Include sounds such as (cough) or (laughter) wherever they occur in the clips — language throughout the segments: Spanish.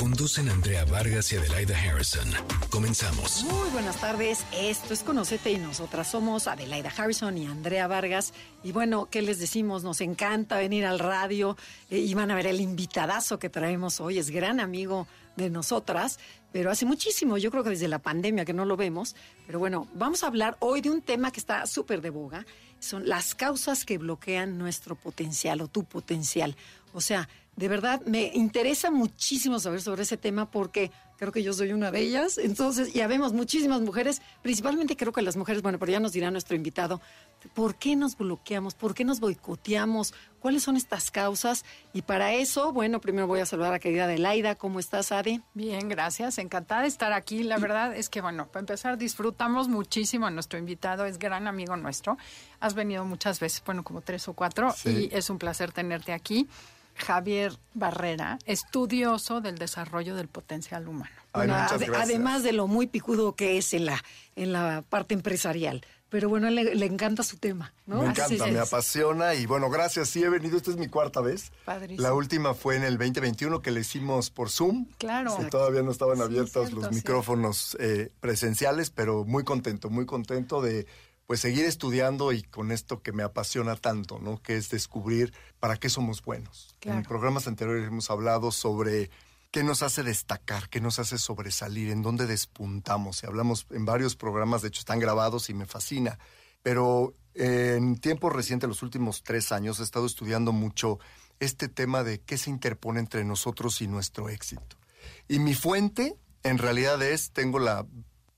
Conducen Andrea Vargas y Adelaida Harrison. Comenzamos. Muy buenas tardes. Esto es Conocete y nosotras somos Adelaida Harrison y Andrea Vargas. Y bueno, ¿qué les decimos? Nos encanta venir al radio eh, y van a ver el invitadazo que traemos hoy. Es gran amigo de nosotras, pero hace muchísimo, yo creo que desde la pandemia que no lo vemos. Pero bueno, vamos a hablar hoy de un tema que está súper de boga. Son las causas que bloquean nuestro potencial o tu potencial. O sea, de verdad me interesa muchísimo saber sobre ese tema porque creo que yo soy una de ellas. Entonces, ya vemos muchísimas mujeres, principalmente creo que las mujeres, bueno, pero ya nos dirá nuestro invitado, ¿por qué nos bloqueamos? ¿Por qué nos boicoteamos? ¿Cuáles son estas causas? Y para eso, bueno, primero voy a saludar a querida Adelaida. ¿Cómo estás, Adi? Bien, gracias. Encantada de estar aquí. La verdad es que, bueno, para empezar, disfrutamos muchísimo a nuestro invitado. Es gran amigo nuestro. Has venido muchas veces, bueno, como tres o cuatro, y es un placer tenerte aquí. Javier Barrera, estudioso del desarrollo del potencial humano. además de lo muy picudo que es en la, en la parte empresarial. Pero bueno, le, le encanta su tema, ¿no? Me encanta, me apasiona y bueno, gracias. Sí, he venido, esta es mi cuarta vez. Padrísimo. La última fue en el 2021 que le hicimos por Zoom. Claro. Y todavía no estaban Sí, abiertos cierto, los micrófonos eh, presenciales, pero muy contento, muy contento de pues seguir estudiando y con esto que me apasiona tanto, ¿no? Que es descubrir para qué somos buenos. Claro. En programas anteriores hemos hablado sobre qué nos hace destacar, qué nos hace sobresalir, en dónde despuntamos. Y hablamos en varios programas, de hecho están grabados y me fascina. Pero en tiempos recientes, los últimos tres años, he estado estudiando mucho este tema de qué se interpone entre nosotros y nuestro éxito. Y mi fuente, en realidad, es, tengo la,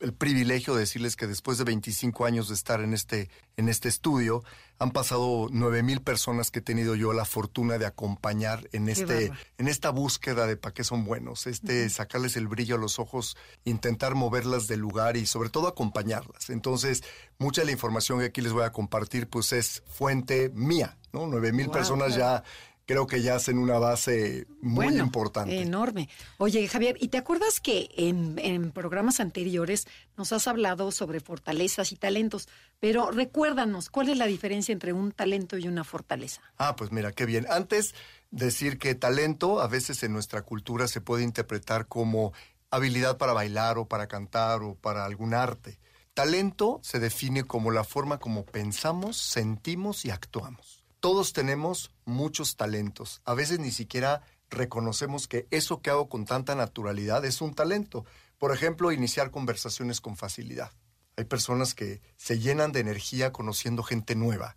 el privilegio de decirles que después de 25 años de estar en este, en este estudio, han pasado 9 mil personas que he tenido yo la fortuna de acompañar en, este, en esta búsqueda de para qué son buenos, este, sacarles el brillo a los ojos, intentar moverlas del lugar y sobre todo acompañarlas. Entonces, mucha de la información que aquí les voy a compartir, pues es fuente mía, ¿no? 9 mil Wow, personas ya creo que ya hacen una base muy Bueno, importante. Enorme. Oye, Javier, ¿y te acuerdas que en, en programas anteriores nos has hablado sobre fortalezas y talentos? Pero recuérdanos, ¿cuál es la diferencia entre un talento y una fortaleza? Ah, pues mira, qué bien. Antes decir que talento a veces en nuestra cultura se puede interpretar como habilidad para bailar o para cantar o para algún arte. Talento se define como la forma como pensamos, sentimos y actuamos. Todos tenemos muchos talentos. A veces ni siquiera reconocemos que eso que hago con tanta naturalidad es un talento. Por ejemplo, iniciar conversaciones con facilidad. Hay personas que se llenan de energía conociendo gente nueva.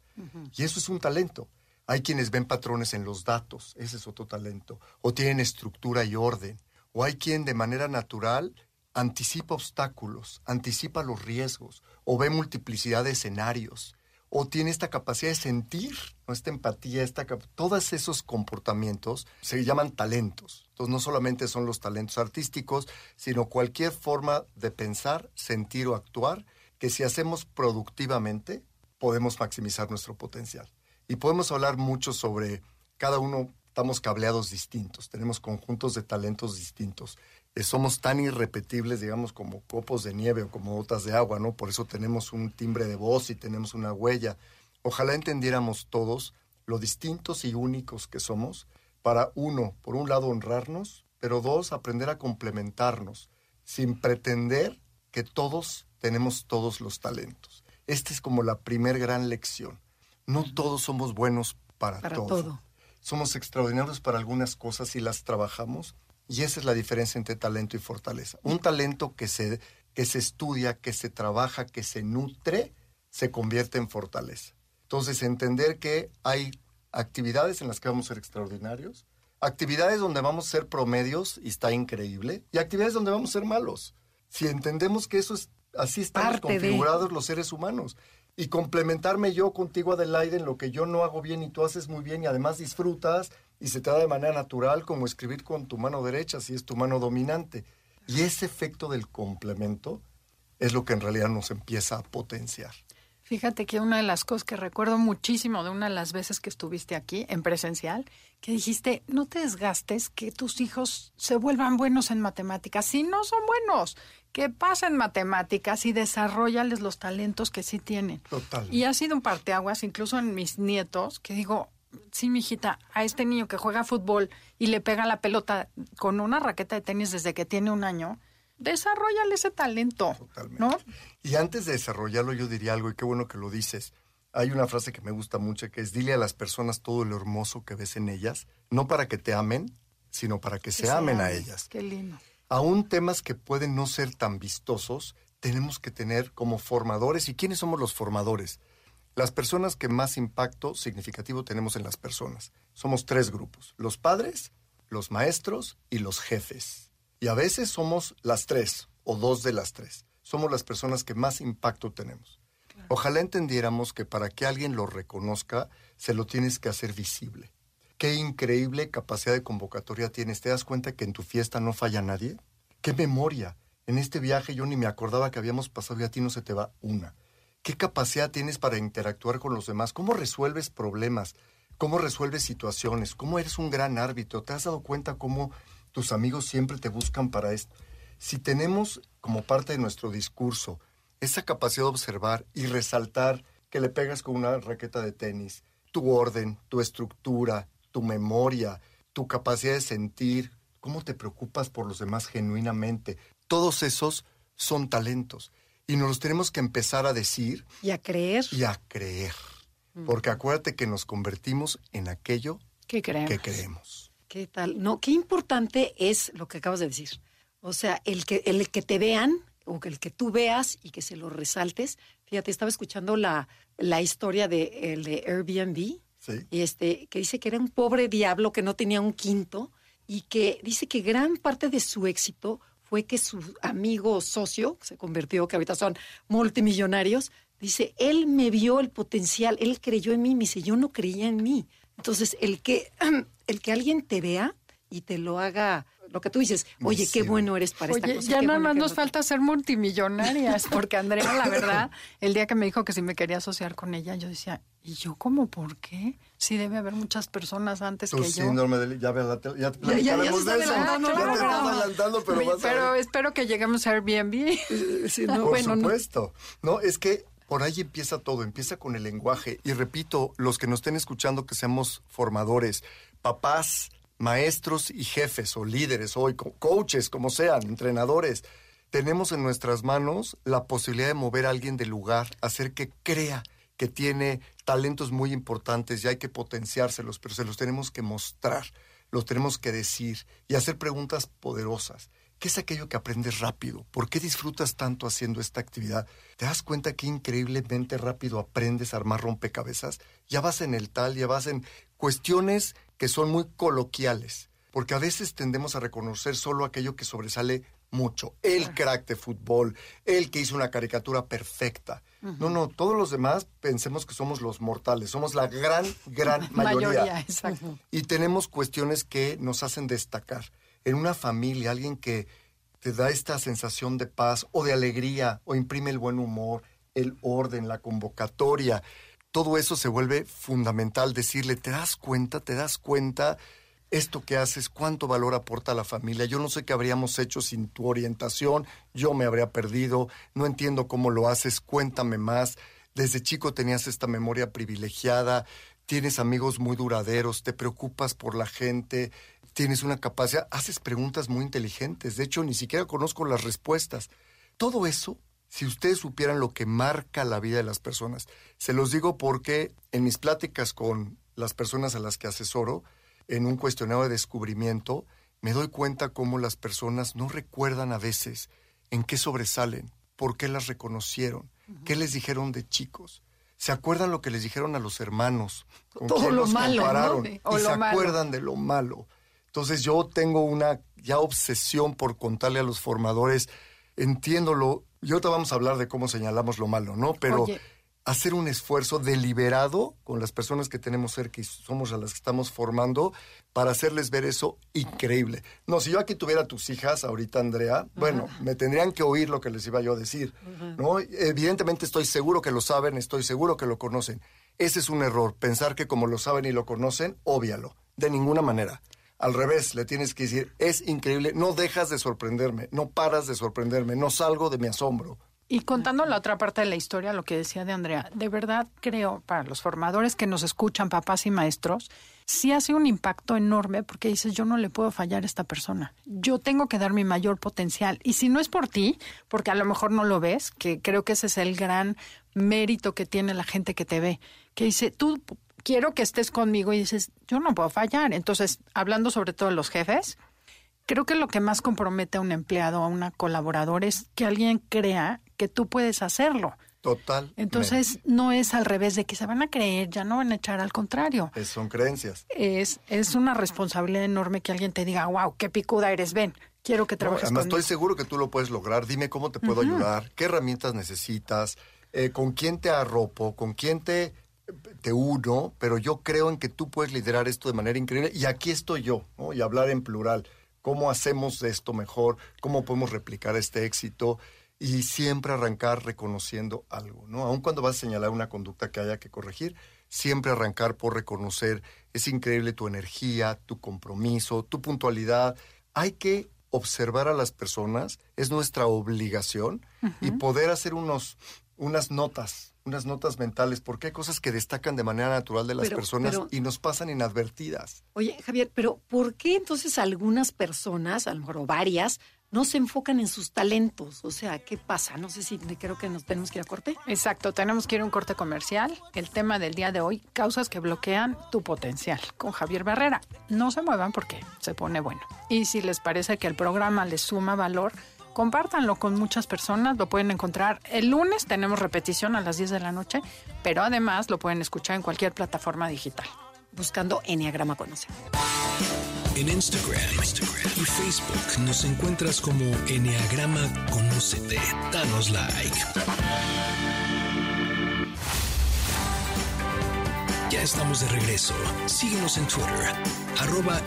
Y eso es un talento. Hay quienes ven patrones en los datos, ese es otro talento. O tienen estructura y orden. O hay quien de manera natural anticipa obstáculos, anticipa los riesgos, o ve multiplicidad de escenarios, o tiene esta capacidad de sentir, ¿no? esta empatía, esta todos esos comportamientos se llaman talentos. Entonces no solamente son los talentos artísticos, sino cualquier forma de pensar, sentir o actuar que si hacemos productivamente podemos maximizar nuestro potencial. Y podemos hablar mucho sobre cada uno, estamos cableados distintos, tenemos conjuntos de talentos distintos. Eh, somos tan irrepetibles, digamos, como copos de nieve o como gotas de agua, ¿no? Por eso tenemos un timbre de voz y tenemos una huella. Ojalá entendiéramos todos lo distintos y únicos que somos para, uno, por un lado, honrarnos, pero dos, aprender a complementarnos, sin pretender que todos tenemos todos los talentos. Esta es como la primer gran lección. No todos somos buenos para, Para todo. todo. Somos extraordinarios para algunas cosas y las trabajamos. Y esa es la diferencia entre talento y fortaleza. Un talento que se, que se estudia, que se trabaja, que se nutre, se convierte en fortaleza. Entonces, entender que hay actividades en las que vamos a ser extraordinarios, actividades donde vamos a ser promedios y está increíble, y actividades donde vamos a ser malos. Si entendemos que eso es así estamos Parte de- configurados los seres humanos. Y complementarme yo contigo, Adelaide, en lo que yo no hago bien y tú haces muy bien y además disfrutas y se te da de manera natural como escribir con tu mano derecha si es tu mano dominante. Y ese efecto del complemento es lo que en realidad nos empieza a potenciar. Fíjate que una de las cosas que recuerdo muchísimo de una de las veces que estuviste aquí en presencial, que dijiste, no te desgastes, que tus hijos se vuelvan buenos en matemáticas. Si no son buenos, que pasen matemáticas y desarrollales los talentos que sí tienen. Totalmente. Y ha sido un parteaguas, incluso en mis nietos, que digo, sí, mijita, a este niño que juega fútbol y le pega la pelota con una raqueta de tenis desde que tiene un año, desarrollale ese talento. Totalmente. ¿no? Y antes de desarrollarlo, yo diría algo, y qué bueno que lo dices. Hay una frase que me gusta mucho, que es dile a las personas todo lo hermoso que ves en ellas, no para que te amen, sino para que, se, amen a ellas. Qué lindo. Aún temas que pueden no ser tan vistosos, tenemos que tener como formadores. ¿Y quiénes somos los formadores? Las personas que más impacto significativo tenemos en las personas. Somos tres grupos, los padres, los maestros y los jefes. Y a veces somos las tres o dos de las tres. Somos las personas que más impacto tenemos. Ojalá entendiéramos que para que alguien lo reconozca, se lo tienes que hacer visible. Qué increíble capacidad de convocatoria tienes. ¿Te das cuenta que en tu fiesta no falla nadie? ¿Qué memoria? En este viaje yo ni me acordaba que habíamos pasado y a ti no se te va una. ¿Qué capacidad tienes para interactuar con los demás? ¿Cómo resuelves problemas? ¿Cómo resuelves situaciones? ¿Cómo eres un gran árbitro? ¿Te has dado cuenta cómo tus amigos siempre te buscan para esto? Si tenemos como parte de nuestro discurso esa capacidad de observar y resaltar que le pegas con una raqueta de tenis, tu orden, tu estructura, tu memoria, tu capacidad de sentir, cómo te preocupas por los demás genuinamente, todos esos son talentos. Y nos los tenemos que empezar a decir Y a creer. y a creer. Porque acuérdate que nos convertimos en aquello que creemos. ¿Qué tal? No, qué importante es lo que acabas de decir. O sea, el que, el que te vean o el que tú veas y que se lo resaltes. Fíjate, estaba escuchando la, la historia de, el de Airbnb, Sí. y este, que dice que era un pobre diablo que no tenía un quinto y que dice que gran parte de su éxito fue que su amigo socio, que se convirtió, que ahorita son multimillonarios, dice, él me vio el potencial, él creyó en mí, me dice, yo no creía en mí. Entonces, el que, (clears throat) el que alguien te vea y te lo haga, lo que tú dices, oye, qué bueno eres para esta Oye, cosa. ya nada bueno más nos falta ser multimillonarias, (laughs) porque Andrea, la verdad, el día que me dijo que si me quería asociar con ella, yo decía, ¿y yo cómo por qué? Sí debe haber muchas personas antes Tu que yo. síndrome de... Ya, la tele- ya, Ya- ya- ya se está de adelantando Ya el te adelantando, pero vas espero que lleguemos a Airbnb. Sí, no, Por bueno, no. supuesto. No, es que por ahí empieza todo, empieza con el lenguaje. Y repito, los que nos estén escuchando que seamos formadores, papás, maestros y jefes o líderes hoy, co- coaches, como sean, entrenadores, tenemos en nuestras manos la posibilidad de mover a alguien del lugar, hacer que crea que tiene talentos muy importantes y hay que potenciárselos, pero se los tenemos que mostrar, los tenemos que decir y hacer preguntas poderosas. ¿Qué es aquello que aprendes rápido? ¿Por qué disfrutas tanto haciendo esta actividad? ¿Te das cuenta que increíblemente rápido aprendes a armar rompecabezas? Ya vas en el tal, ya vas en cuestiones que son muy coloquiales, porque a veces tendemos a reconocer solo aquello que sobresale mucho. El crack de fútbol, el que hizo una caricatura perfecta. No, no, todos los demás pensemos que somos los mortales, somos la gran, gran (laughs) mayoría. exacto. Y tenemos cuestiones que nos hacen destacar. En una familia, alguien que te da esta sensación de paz o de alegría o imprime el buen humor, el orden, la convocatoria, todo eso se vuelve fundamental. Decirle, ¿te das cuenta? ¿Te das cuenta? Esto que haces, cuánto valor aporta a la familia. Yo no sé qué habríamos hecho sin tu orientación, yo me habría perdido, no entiendo cómo lo haces, cuéntame más. Desde chico tenías esta memoria privilegiada, tienes amigos muy duraderos, te preocupas por la gente, tienes una capacidad, haces preguntas muy inteligentes. De hecho, ni siquiera conozco las respuestas. Todo eso, si ustedes supieran lo que marca la vida de las personas, se los digo porque en mis pláticas con las personas a las que asesoro, en un cuestionario de descubrimiento, me doy cuenta cómo las personas no recuerdan a veces en qué sobresalen, por qué las reconocieron, qué les dijeron de chicos. Se acuerdan lo que les dijeron a los hermanos, con Todo quién lo los compararon, o y lo se malo. acuerdan de lo malo. Entonces yo tengo una ya obsesión por contarle a los formadores, entiéndolo, y ahorita vamos a hablar de cómo señalamos lo malo, ¿no? Pero Oye. Hacer un esfuerzo deliberado con las personas que tenemos cerca y somos a las que estamos formando para hacerles ver eso increíble. No, si yo aquí tuviera tus hijas ahorita, Andrea, bueno, me tendrían que oír lo que les iba yo a decir, ¿no? Evidentemente estoy seguro que lo saben, estoy seguro que lo conocen. Ese es un error, pensar que como lo saben y lo conocen, óbvialo, de ninguna manera. Al revés, le tienes que decir, es increíble, no dejas de sorprenderme, no paras de sorprenderme, no salgo de mi asombro. Y contando la otra parte de la historia, lo que decía de Andrea, de verdad creo para los formadores que nos escuchan, papás y maestros, sí hace un impacto enorme porque dices, yo no le puedo fallar a esta persona. Yo tengo que dar mi mayor potencial. Y si no es por ti, porque a lo mejor no lo ves, que creo que ese es el gran mérito que tiene la gente que te ve, que dice, tú quiero que estés conmigo y dices, yo no puedo fallar. Entonces, hablando sobre todo de los jefes, creo que lo que más compromete a un empleado, a una colaboradora, es que alguien crea que tú puedes hacerlo. Total. Entonces, no es al revés de que se van a creer, ya no van a echar, al contrario. son creencias. Es, es una responsabilidad enorme que alguien te diga, wow, qué picuda eres, ven, quiero que trabajes Además, estoy seguro que tú lo puedes lograr. Dime cómo te puedo ayudar, qué herramientas necesitas, eh, con quién te arropo, con quién te, te uno, pero yo creo en que tú puedes liderar esto de manera increíble y aquí estoy yo, ¿no? Y hablar en plural. ¿Cómo hacemos esto mejor? ¿Cómo podemos replicar este éxito? Y siempre arrancar reconociendo algo, ¿no? Aun cuando vas a señalar una conducta que haya que corregir, siempre arrancar por reconocer, es increíble tu energía, tu compromiso, tu puntualidad. Hay que observar a las personas, es nuestra obligación, y poder hacer unos, unas notas, unas notas mentales, porque hay cosas que destacan de manera natural de las personas y nos pasan inadvertidas. Oye, Javier, pero ¿por qué entonces algunas personas, a lo mejor varias, no se enfocan en sus talentos. O sea, ¿qué pasa? No sé si creo que nos tenemos que ir a corte. Exacto, tenemos que ir a un corte comercial. El tema del día de hoy, causas que bloquean tu potencial, con Javier Barrera. No se muevan porque se pone bueno. Y si les parece que el programa les suma valor, compártanlo con muchas personas. Lo pueden encontrar el lunes, tenemos repetición a las 10 de la noche, pero además lo pueden escuchar en cualquier plataforma digital. Buscando Enneagrama Conoce. En Instagram, y Facebook nos encuentras como Enneagrama Conócete. Danos like. Ya estamos de regreso. Síguenos en Twitter, arroba.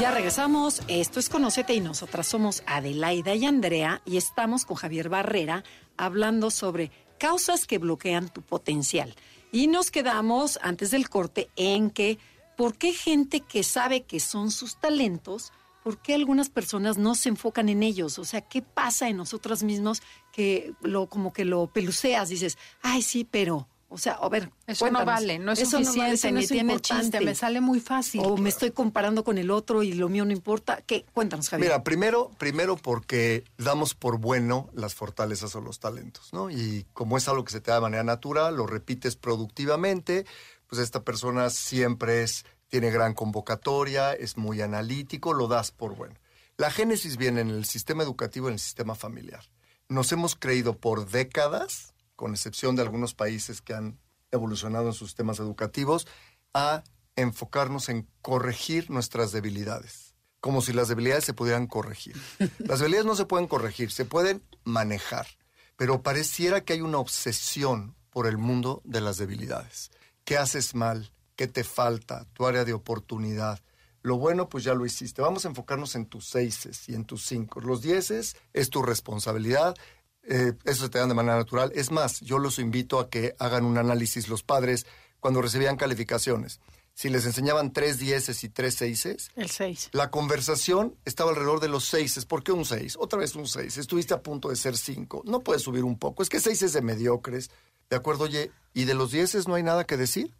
Ya regresamos. Esto es Conócete y nosotras somos Adelaida y Andrea y estamos con Javier Barrera hablando sobre causas que bloquean tu potencial. Y nos quedamos antes del corte en que, ¿por qué gente que sabe que son sus talentos, por qué algunas personas no se enfocan en ellos? O sea, ¿qué pasa en nosotras mismos que lo como que lo peluceas? Dices, ay, sí, pero o sea, a ver, eso no vale, no es suficiente, ni tiene chiste, me sale muy fácil. O me estoy comparando con el otro y lo mío no importa. ¿Qué? Cuéntanos, Javier. Mira, primero, primero porque damos por bueno las fortalezas o los talentos, ¿no? Y como es algo que se te da de manera natural, lo repites productivamente, pues esta persona siempre es, tiene gran convocatoria, es muy analítico, lo das por bueno. La génesis viene en el sistema educativo, en el sistema familiar. Nos hemos creído por décadas con excepción de algunos países que han evolucionado en sus sistemas educativos, a enfocarnos en corregir nuestras debilidades, como si las debilidades se pudieran corregir. (laughs) Las debilidades no se pueden corregir, se pueden manejar, pero pareciera que hay una obsesión por el mundo de las debilidades. ¿Qué haces mal? ¿Qué te falta? Tu área de oportunidad. Lo bueno, pues ya lo hiciste. Vamos a enfocarnos en tus seises y en tus cinco. Los dieces es tu responsabilidad eh, eso se te dan de manera natural. Es más, yo los invito a que hagan un análisis los padres cuando recibían calificaciones. Si les enseñaban tres dieces y tres seises, el seis. La conversación estaba alrededor de los seises. ¿Por qué un seis? Otra vez un seis. Estuviste a punto de ser cinco. No puedes subir un poco. Es que seis es de mediocres. ¿De acuerdo? Oye, ¿y de los dieces no hay nada que decir?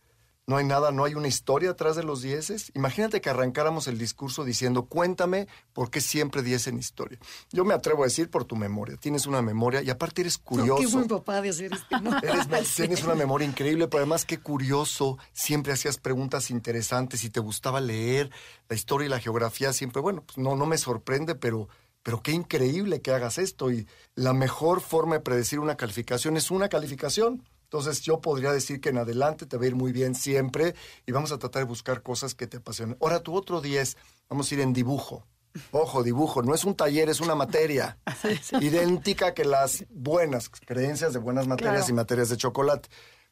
No hay nada, no hay una historia atrás de los dieces. Imagínate que arrancáramos el discurso diciendo, cuéntame por qué siempre diez en historia. Yo me atrevo a decir por tu memoria. Tienes una memoria y aparte eres curioso. qué buen papá de hacer esto, ¿no? (laughs) (laughs) tienes una memoria increíble, pero además qué curioso. Siempre hacías preguntas interesantes y te gustaba leer la historia y la geografía. Siempre, bueno, pues no, no me sorprende, pero pero qué increíble que hagas esto. Y la mejor forma de predecir una calificación es una calificación. Entonces yo podría decir que en adelante te va a ir muy bien siempre y vamos a tratar de buscar cosas que te apasionen. Ahora tu otro 10, vamos a ir en dibujo. Ojo, dibujo, no es un taller, es una materia. (laughs) Idéntica que las buenas creencias de buenas materias Claro. y materias de chocolate.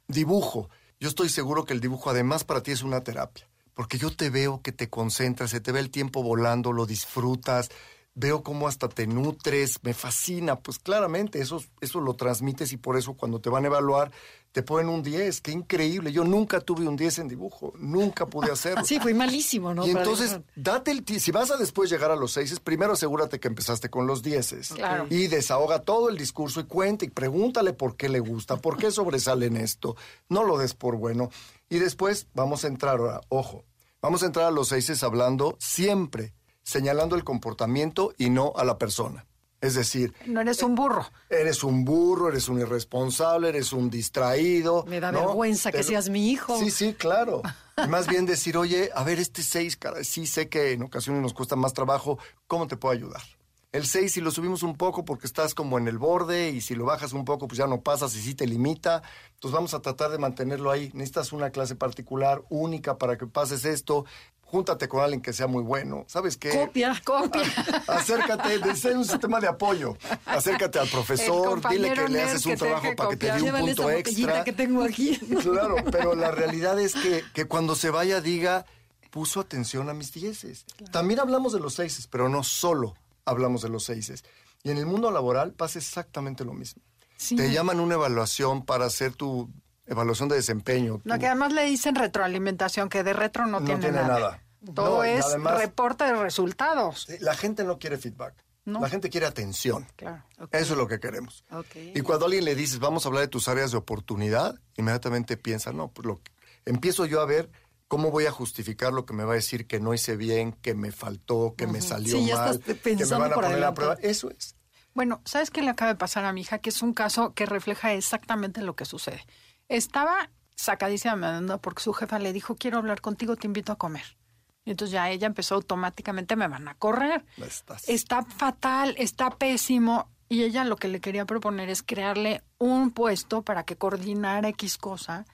Dibujo. Yo estoy seguro que el dibujo además para ti es una terapia. Porque yo te veo que te concentras, se te ve el tiempo volando, lo disfrutas, veo cómo hasta te nutres, me fascina. Pues claramente eso, eso lo transmites y por eso cuando te van a evaluar te ponen un 10. Qué increíble. Yo nunca tuve un 10 en dibujo, nunca pude hacerlo. (laughs) Sí, fui malísimo, ¿no? Y Para entonces, dibujar. date el si vas a después llegar a los seises, primero asegúrate que empezaste con los dieces. Claro. Y desahoga todo el discurso y cuenta y pregúntale por qué le gusta, por qué sobresale en esto. No lo des por bueno. Y después vamos a entrar ahora, ojo, vamos a entrar a los seises hablando siempre, señalando el comportamiento y no a la persona. Es decir, No eres un burro. eres un burro, eres un irresponsable, eres un distraído. Me da ¿no? vergüenza que seas mi hijo. Sí, sí, claro. (laughs) Y más bien decir, oye, a ver, este 6, sí sé que en ocasiones nos cuesta más trabajo, ¿cómo te puedo ayudar? El 6, si lo subimos un poco porque estás como en el borde y si lo bajas un poco, pues ya no pasas y sí te limita. Entonces vamos a tratar de mantenerlo ahí. Necesitas una clase particular, única, para que pases esto. Júntate con alguien que sea muy bueno. ¿Sabes qué? Copia, copia. (laughs) Acércate, desea un sistema de apoyo. Acércate al profesor, dile que le haces un trabajo para que te dé un punto extra. que tengo aquí. (laughs) Claro, pero la (laughs) realidad es que, que cuando se vaya diga, puso atención a mis dieces. También hablamos de los seises, pero no solo hablamos de los seises. Y en el mundo laboral pasa exactamente lo mismo. Sí. Te llaman una evaluación para hacer tu evaluación de desempeño. No, que además le dicen retroalimentación, que de retro no, No tiene, tiene nada. nada. Todo No, es además- reporte de resultados. La gente no quiere feedback. No. La gente quiere atención. Claro. Eso es lo que queremos. Ok. Y cuando a alguien le dices, vamos a hablar de tus áreas de oportunidad, inmediatamente piensa, no, pues lo que- empiezo yo a ver cómo voy a justificar lo que me va a decir que no hice bien, que me faltó, que me salió Sí, mal, que me van a poner a prueba. Eso es. Bueno, ¿sabes qué le acaba de pasar a mi hija? Que es un caso que refleja exactamente lo que sucede. Estaba sacadísima de onda porque su jefa le dijo, quiero hablar contigo, te invito a comer. Y entonces ya ella empezó automáticamente, me van a correr. Estás- Está fatal, está pésimo. Y ella lo que le quería proponer es crearle un puesto para que coordinara X cosa,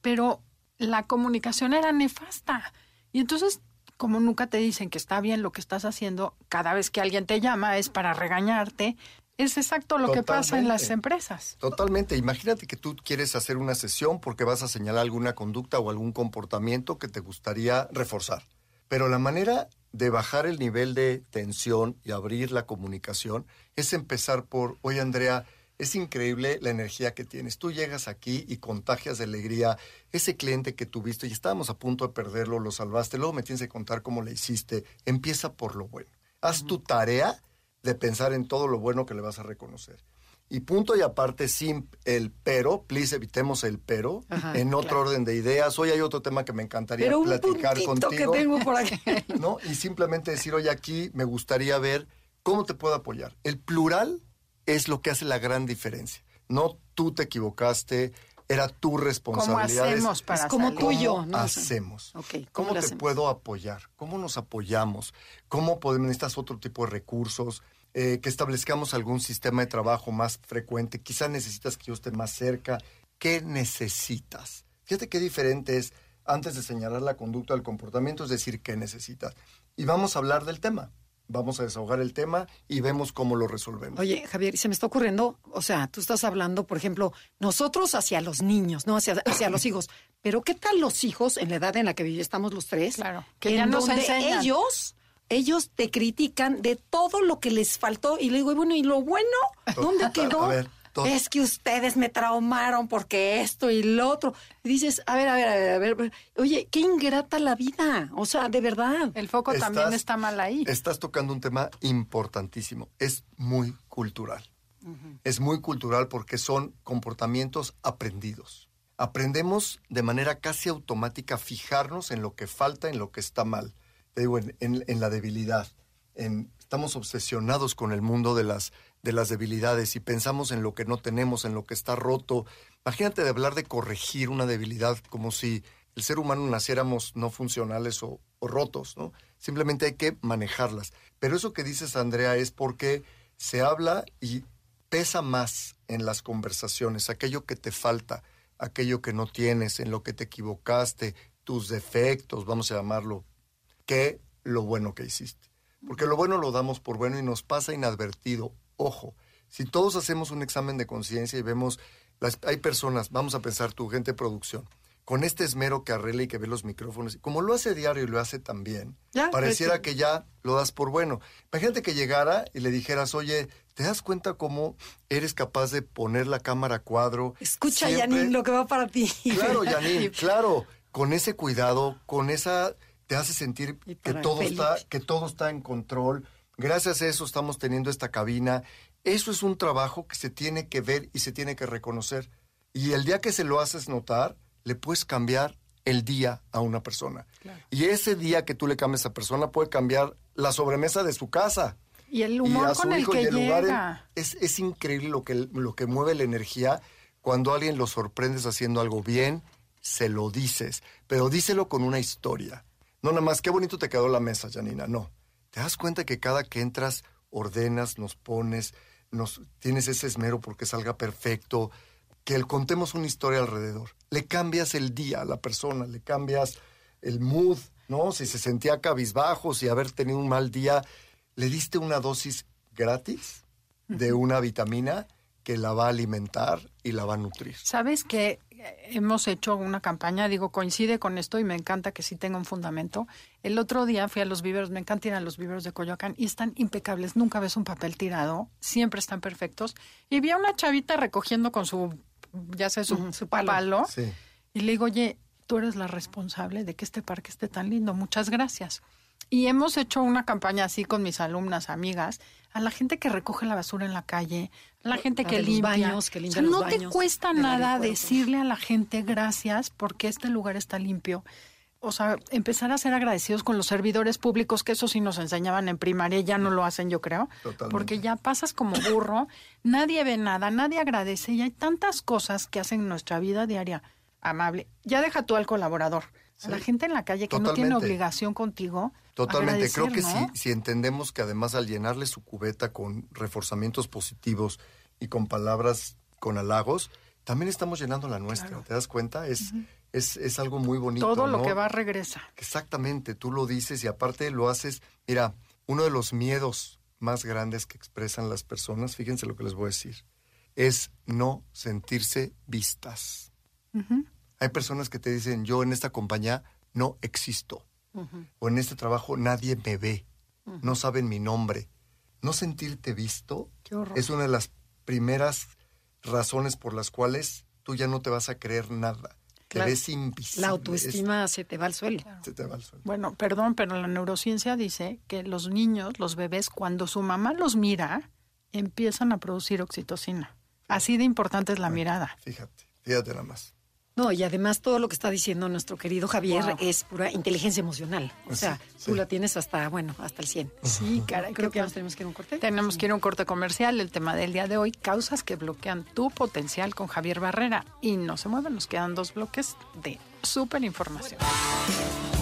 pero la comunicación era nefasta. Y entonces, como nunca te dicen que está bien lo que estás haciendo, cada vez que alguien te llama es para regañarte, es exacto lo que pasa en las empresas. Totalmente. Imagínate que tú quieres hacer una sesión porque vas a señalar alguna conducta o algún comportamiento que te gustaría reforzar. Pero la manera de bajar el nivel de tensión y abrir la comunicación es empezar por, oye Andrea, es increíble la energía que tienes. Tú llegas aquí y contagias de alegría. Ese cliente que tuviste y estábamos a punto de perderlo, lo salvaste, luego me tienes que contar cómo le hiciste. Empieza por lo bueno. Haz tu tarea de pensar en todo lo bueno que le vas a reconocer. Y punto y aparte, sin el pero, please evitemos el pero, Ajá, en otro claro. orden de ideas. Hoy hay otro tema que me encantaría Pero un platicar contigo. que tengo por aquí. (laughs) ¿no? Y simplemente decir, oye, aquí me gustaría ver cómo te puedo apoyar. El plural es lo que hace la gran diferencia. No tú te equivocaste, era tu ¿Cómo responsabilidad. es hacemos para es como salir? tuyo. ¿Cómo ¿no? hacemos? Ok, ¿cómo ¿Cómo, te hacemos? puedo apoyar? ¿Cómo nos apoyamos? ¿Cómo podemos, necesitas otro tipo de recursos? Eh, que establezcamos algún sistema de trabajo más frecuente. Quizás necesitas que yo esté más cerca. ¿Qué necesitas? Fíjate qué diferente es antes de señalar la conducta del comportamiento, es decir, qué necesitas. Y vamos a hablar del tema. Vamos a desahogar el tema y vemos cómo lo resolvemos. Oye, Javier, se me está ocurriendo, o sea, tú estás hablando, por ejemplo, nosotros hacia los niños, no hacia, hacia los hijos, pero ¿qué tal los hijos en la edad en la que estamos los tres? Claro, que en ya nos donde enseñan. ellos, ellos te critican de todo lo que les faltó y le digo, y bueno, ¿y lo bueno? (laughs) ¿Dónde quedó? A ver, es que ustedes me traumaron porque esto y lo otro. Y dices, a ver, a ver, a ver, a ver, oye, qué ingrata la vida, o sea, de verdad. El foco también está mal ahí. Estás tocando un tema importantísimo. Es muy cultural. Es muy cultural porque son comportamientos aprendidos. Aprendemos de manera casi automática a fijarnos en lo que falta, en lo que está mal. Te digo, en, en- en la debilidad. En- estamos obsesionados con el mundo de las, de las debilidades y pensamos en lo que no tenemos, en lo que está roto. Imagínate de hablar de corregir una debilidad como si el ser humano naciéramos no funcionales o, rotos, ¿no? Simplemente hay que manejarlas. Pero eso que dices, Andrea, es porque se habla y pesa más en las conversaciones, aquello que te falta, aquello que no tienes, en lo que te equivocaste, tus defectos, vamos a llamarlo, que lo bueno que hiciste. porque lo bueno lo damos por bueno y nos pasa inadvertido. Ojo, si todos hacemos un examen de conciencia y vemos, las, hay personas, vamos a pensar tu gente de producción, con este esmero que arregla y que ve los micrófonos, como lo hace diario y lo hace tan bien, pareciera que ya lo das por bueno. Imagínate que llegara y le dijeras, oye, ¿te das cuenta cómo eres capaz de poner la cámara a cuadro? Escucha, Janine, lo que va para ti. Claro, Janine, (laughs) claro, con ese cuidado, con esa, te hace sentir que todo, está, que todo está en control. Gracias a eso estamos teniendo esta cabina. Eso es un trabajo que se tiene que ver y se tiene que reconocer. Y el día que se lo haces notar, le puedes cambiar el día a una persona. Y ese día que tú le cambias a esa persona puede cambiar la sobremesa de su casa. Y el humor con el que llega. es, es, increíble lo que, lo que mueve la energía cuando alguien lo sorprendes haciendo algo bien, se lo dices, pero díselo con una historia. No nada más, qué bonito te quedó la mesa, Janina, no. Te das cuenta que cada que entras, ordenas, nos pones, nos, tienes ese esmero porque salga perfecto, que el contemos una historia alrededor. Le cambias el día a la persona, le cambias el mood, ¿no? Si se sentía cabizbajo, si haber tenido un mal día, le diste una dosis gratis de una vitamina que la va a alimentar y la va a nutrir. ¿Sabes que hemos hecho una campaña, digo, coincide con esto y me encanta que sí tenga un fundamento. El otro día fui a los viveros, me encanta ir a los viveros de Coyoacán y están impecables, nunca ves un papel tirado, siempre están perfectos. Y vi a una chavita recogiendo con su ya sé, su, su palo. Y le digo, oye, tú eres la responsable de que este parque esté tan lindo. Muchas gracias. Y hemos hecho una campaña así con mis alumnas, amigas, a la gente que recoge la basura en la calle, a la gente que limpia. Baños, que limpia no te cuesta nada decirle a la gente gracias porque este lugar está limpio o sea, empezar a ser agradecidos con los servidores públicos, que eso sí nos enseñaban en primaria, ya no lo hacen, yo creo. Porque ya pasas como burro, nadie ve nada, nadie agradece y hay tantas cosas que hacen nuestra vida diaria amable. Ya deja tú al colaborador, a la gente en la calle que no tiene obligación contigo. Totalmente, creo que si, si entendemos que además al llenarle su cubeta con reforzamientos positivos y con palabras con halagos, también estamos llenando la nuestra, ¿te das cuenta? Es es, es algo muy bonito. Todo lo que va regresa. Exactamente, tú lo dices y aparte lo haces. Mira, uno de los miedos más grandes que expresan las personas, fíjense lo que les voy a decir, es no sentirse vistas. Hay personas que te dicen, yo en esta compañía no existo, o en este trabajo nadie me ve, no saben mi nombre. No sentirte visto es una de las primeras razones por las cuales tú ya no te vas a creer nada que ves invisible. La autoestima se te va al suelo. Se te va al suelo. Bueno, perdón, pero la neurociencia dice que los niños, los bebés, cuando su mamá los mira, empiezan a producir oxitocina. Así de importante es la mirada. Fíjate, fíjate nada más. No, y además todo lo que está diciendo nuestro querido Javier es pura inteligencia emocional. O sea, tú la tienes hasta, bueno, hasta el 100. Sí, cara, creo, que, tenemos que ir a un corte. Tenemos que ir a un corte comercial. El tema del día de hoy, causas que bloquean tu potencial con Javier Barrera. Y no se muevan, nos quedan dos bloques de súper información.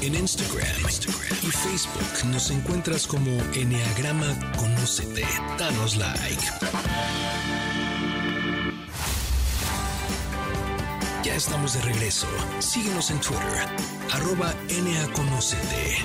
En Instagram, Instagram y Facebook nos encuentras como Enneagrama Conócete. Danos like. Estamos de regreso. Síguenos en Twitter, arroba NAConocete.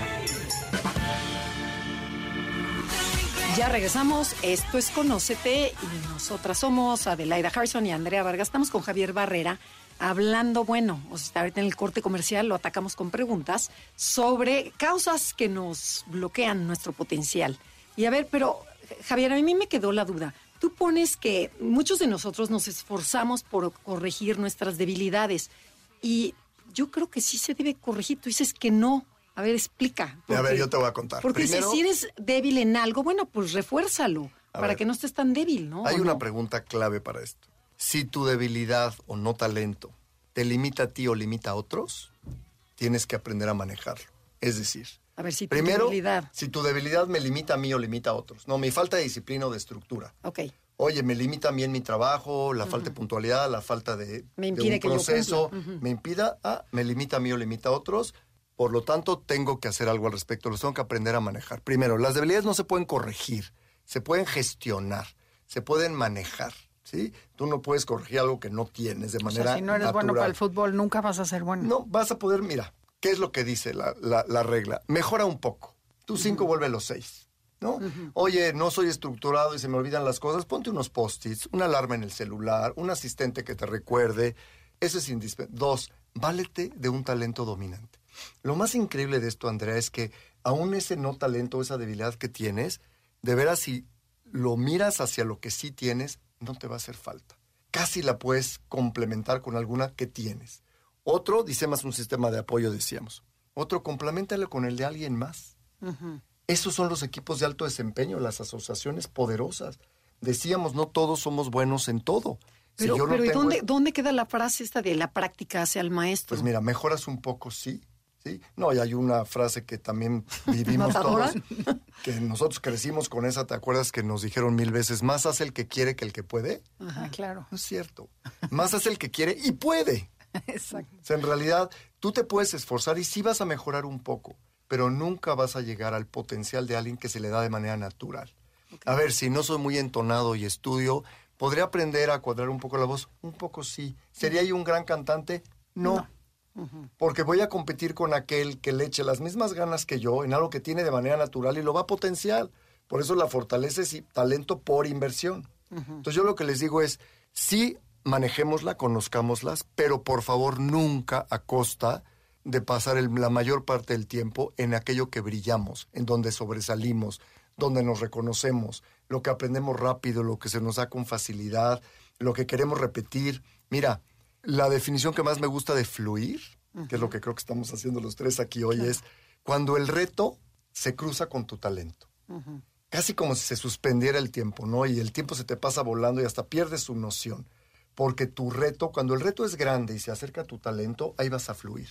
Ya regresamos, esto es Conócete y nosotras somos Adelaida Harrison y Andrea Vargas. Estamos con Javier Barrera hablando, bueno, o sea, ahorita en el corte comercial lo atacamos con preguntas sobre causas que nos bloquean nuestro potencial. Y a ver, pero Javier, a mí me quedó la duda tú pones que muchos de nosotros nos esforzamos por corregir nuestras debilidades y yo creo que sí se debe corregir. Tú dices que no. A ver, explica. a ver, yo te voy a contar. Porque si eres débil en algo, bueno, pues refuérzalo para que no estés tan débil, ¿no? Hay una pregunta clave para esto. Si tu debilidad o no talento te limita a ti o limita a otros, tienes que aprender a manejarlo. Es decir, a ver, si tu Primero, debilidad. si tu debilidad me limita a mí o limita a otros. No, mi falta de disciplina o de estructura. Ok. Oye, me limita a mí en mi trabajo, la falta de puntualidad, la falta de, me impide un proceso, me impida, a, me limita a mí o limita a otros. Por lo tanto, tengo que hacer algo al respecto, los tengo que aprender a manejar. Primero, las debilidades no se pueden corregir, se pueden gestionar, se pueden manejar. ¿Sí? Tú no puedes corregir algo que no tienes de manera. si no eres bueno para el fútbol, nunca vas a ser bueno. No, vas a poder, mira, ¿Qué es lo que dice la, regla? Mejora un poco. Tú cinco vuelve los seis. ¿no? Oye, no soy estructurado y se me olvidan las cosas, ponte unos post-its, una alarma en el celular, un asistente que te recuerde. Eso es indispensable. Dos, válete de un talento dominante. Lo más increíble de esto, Andrea, es que aún ese no talento, esa debilidad que tienes, de veras si lo miras hacia lo que sí tienes, no te va a hacer falta. Casi la puedes complementar con alguna que tienes. Otro, dice más un sistema de apoyo, decíamos. Otro, complementale con el de alguien más. Esos son los equipos de alto desempeño, las asociaciones poderosas. Decíamos, no todos somos buenos en todo. Pero, ¿y dónde, dónde queda la frase esta de la práctica hacia el maestro? Pues mira, mejoras un poco, sí. ¿sí? No, y hay una frase que también (laughs) vivimos todos, que nosotros crecimos con esa, ¿te acuerdas que nos dijeron mil veces, más hace el que quiere que el que puede? Ajá, claro. No es cierto. Más hace el que quiere y puede. (laughs) Exacto. O sea, en realidad, tú te puedes esforzar y sí vas a mejorar un poco, pero nunca vas a llegar al potencial de alguien que se le da de manera natural. A ver, si no soy muy entonado y estudio, ¿podría aprender a cuadrar un poco la voz? Un poco sí. ¿Sería yo un gran cantante? no. Porque voy a competir con aquel que le eche las mismas ganas que yo en algo que tiene de manera natural y lo va a potenciar. Por eso la fortaleza es talento por inversión. Entonces yo lo que les digo es, sí manejémosla, conozcámoslas, pero por favor nunca a costa de pasar la mayor parte del tiempo en aquello que brillamos, en donde sobresalimos, donde nos reconocemos, lo que aprendemos rápido, lo que se nos da con facilidad, lo que queremos repetir. Mira, la definición que más me gusta de fluir, que es lo que creo que estamos haciendo los tres aquí hoy, es cuando el reto se cruza con tu talento. Casi como si se suspendiera el tiempo, ¿no? Y el tiempo se te pasa volando y hasta pierdes su noción. Porque tu reto, cuando el reto es grande y se acerca a tu talento, ahí vas a fluir.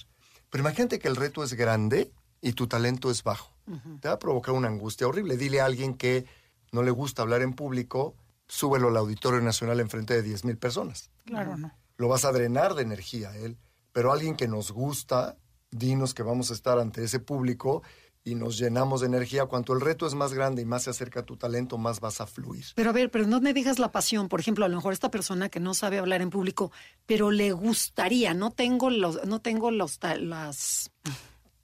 Pero imagínate que el reto es grande y tu talento es bajo. Te va a provocar una angustia horrible. Dile a alguien que no le gusta hablar en público, súbelo al Auditorio Nacional en frente de 10 mil personas. Claro, no lo vas a drenar de energía él. Pero alguien que nos gusta, dinos que vamos a estar ante ese público y nos llenamos de energía. Cuanto el reto es más grande y más se acerca a tu talento, más vas a fluir. Pero a ver, pero no me digas la pasión. Por ejemplo, a lo mejor esta persona que no sabe hablar en público, pero le gustaría, no tengo los, no tengo los las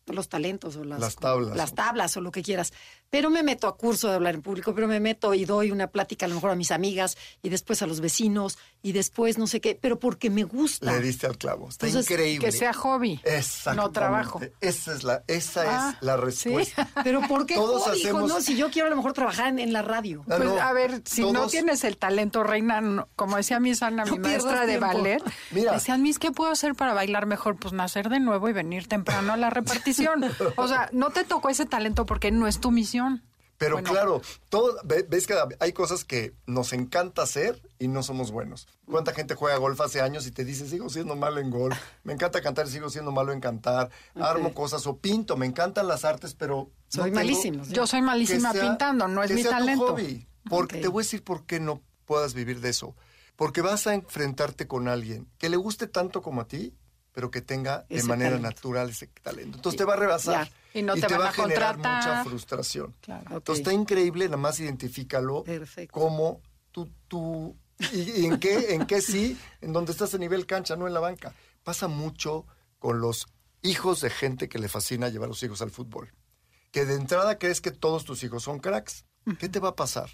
los talentos o las, las tablas. Las tablas o lo que quieras. Pero me meto a curso de hablar en público, pero me meto y doy una plática a lo mejor a mis amigas y después a los vecinos y después no sé qué, pero porque me gusta. Le diste al clavo. Está increíble. Que sea hobby. No trabajo. Esa es la, esa es ah, la respuesta. (laughs) Pero ¿por qué Todos hobby, hacemos... no? Si yo quiero a lo mejor trabajar en, la radio. pues a ver, si no tienes el talento, reina, como decía mi Sana, mi maestra de ballet, Mira. decían, mis, ¿qué puedo hacer para bailar mejor? Pues nacer de nuevo y venir temprano a la repartición. (laughs) o sea, no te tocó ese talento porque no es tu misión. Pero claro, todo, ves que hay cosas que nos encanta hacer y no somos buenos. ¿Cuánta gente juega golf hace años y te dice, sigo siendo malo en golf? Me encanta cantar y sigo siendo malo en cantar. Armo cosas o pinto, me encantan las artes, pero... Soy malísimo. Yo soy malísima pintando, no es mi talento. hobby. Porque te voy a decir por qué no puedas vivir de eso. Porque vas a enfrentarte con alguien que le guste tanto como a ti, pero que tenga de manera natural ese talento. Entonces te va a rebasar. Y no te, va a, generar mucha frustración. Entonces está increíble, nada más identifícalo como tú, tú y, en qué, en qué sí, en donde estás a nivel cancha, no en la banca. Pasa mucho con los hijos de gente que le fascina llevar a los hijos al fútbol. Que de entrada crees que todos tus hijos son cracks. ¿Qué te va a pasar?